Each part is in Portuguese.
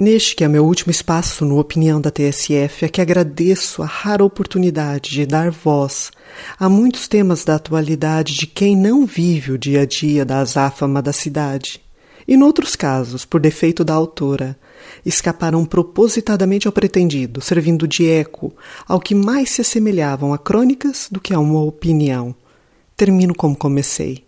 Neste que é meu último espaço no Opinião da TSF, é que agradeço a rara oportunidade de dar voz a muitos temas da atualidade de quem não vive o dia a dia da azáfama da cidade. E noutros casos, por defeito da autora, escaparam propositadamente ao pretendido, servindo de eco ao que mais se assemelhavam a crônicas do que a uma opinião. Termino como comecei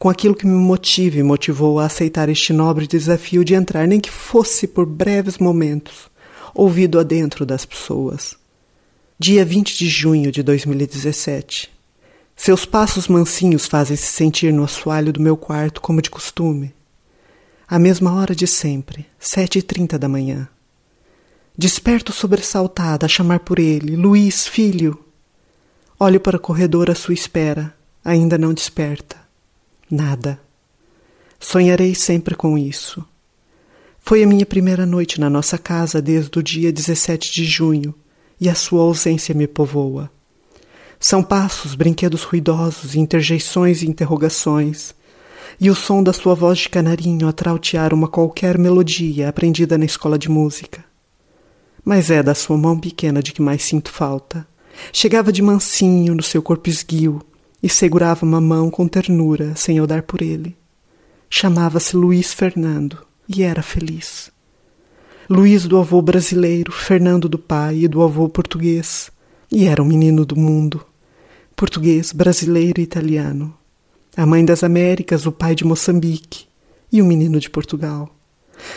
com aquilo que me motiva e motivou a aceitar este nobre desafio de entrar, nem que fosse por breves momentos, ouvido adentro das pessoas. Dia 20 de junho de 2017. Seus passos mansinhos fazem-se sentir no assoalho do meu quarto como de costume. A mesma hora de sempre, sete e trinta da manhã. Desperto sobressaltada a chamar por ele, Luiz, filho. Olho para o corredor à sua espera, ainda não desperta. Nada. Sonharei sempre com isso. Foi a minha primeira noite na nossa casa desde o dia 17 de junho e a sua ausência me povoa. São passos, brinquedos ruidosos, interjeições e interrogações, e o som da sua voz de canarinho a trautear uma qualquer melodia aprendida na escola de música. Mas é da sua mão pequena de que mais sinto falta. Chegava de mansinho no seu corpo esguio, e segurava uma mão com ternura sem eu dar por ele. Chamava-se Luiz Fernando e era feliz. Luiz do avô brasileiro, Fernando do pai e do avô português, e era um menino do mundo. Português, brasileiro e italiano. A mãe das Américas, o pai de Moçambique e o menino de Portugal.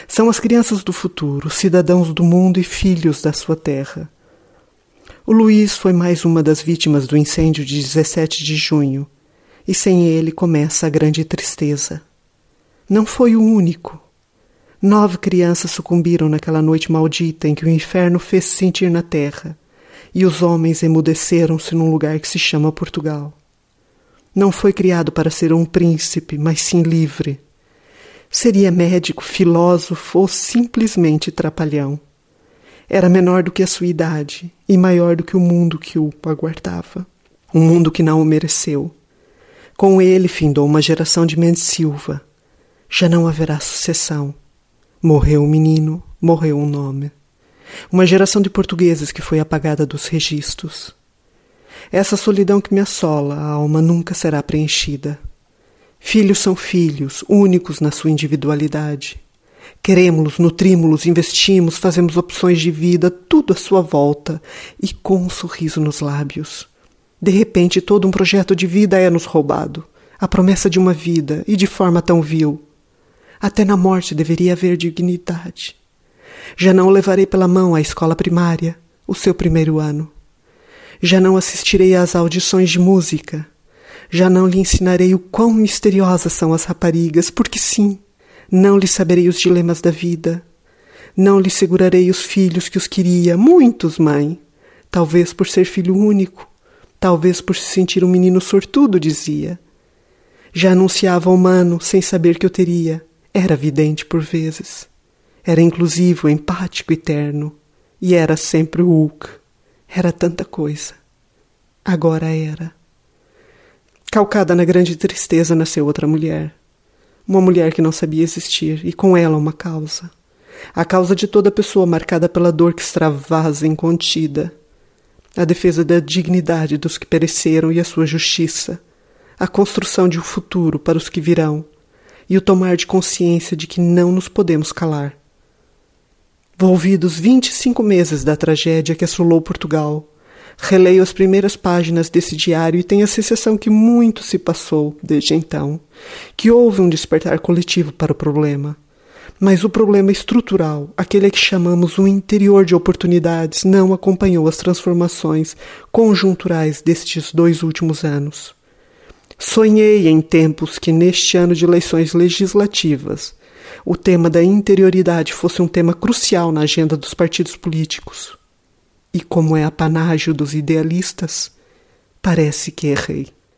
São as crianças do futuro, cidadãos do mundo e filhos da sua terra o Luiz foi mais uma das vítimas do incêndio de 17 de junho, e sem ele começa a grande tristeza. Não foi o único. Nove crianças sucumbiram naquela noite maldita em que o inferno fez -se sentir na terra, e os homens emudeceram-se num lugar que se chama Portugal. Não foi criado para ser um príncipe, mas sim livre. Seria médico, filósofo ou simplesmente trapalhão. Era menor do que a sua idade e maior do que o mundo que o aguardava. Um mundo que não o mereceu. Com ele findou uma geração de Mendes Silva. Já não haverá sucessão. Morreu o menino, morreu o um nome. Uma geração de portugueses que foi apagada dos registros. Essa solidão que me assola, a alma nunca será preenchida. Filhos são filhos, únicos na sua individualidade. Queremos-los, nutrimos-los, investimos, fazemos opções de vida, tudo à sua volta e com um sorriso nos lábios. De repente, todo um projeto de vida é nos roubado. A promessa de uma vida e de forma tão vil. Até na morte deveria haver dignidade. Já não o levarei pela mão à escola primária, o seu primeiro ano. Já não assistirei às audições de música. Já não lhe ensinarei o quão misteriosas são as raparigas, porque sim, não lhe saberei os dilemas da vida. Não lhe segurarei os filhos que os queria, muitos, mãe. Talvez por ser filho único, talvez por se sentir um menino sortudo, dizia. Já anunciava humano sem saber que eu teria. Era vidente por vezes. Era inclusivo, empático e terno. E era sempre o Hulk. Era tanta coisa. Agora era. Calcada na grande tristeza nasceu outra mulher uma mulher que não sabia existir, e com ela uma causa. A causa de toda pessoa marcada pela dor que extravasa incontida. A defesa da dignidade dos que pereceram e a sua justiça. A construção de um futuro para os que virão. E o tomar de consciência de que não nos podemos calar. Volvidos vinte e cinco meses da tragédia que assolou Portugal, Releio as primeiras páginas desse diário e tenho a sensação que muito se passou desde então, que houve um despertar coletivo para o problema. Mas o problema estrutural, aquele que chamamos o interior de oportunidades, não acompanhou as transformações conjunturais destes dois últimos anos. Sonhei em tempos que, neste ano de eleições legislativas, o tema da interioridade fosse um tema crucial na agenda dos partidos políticos e como é apanágio dos idealistas, parece que errei.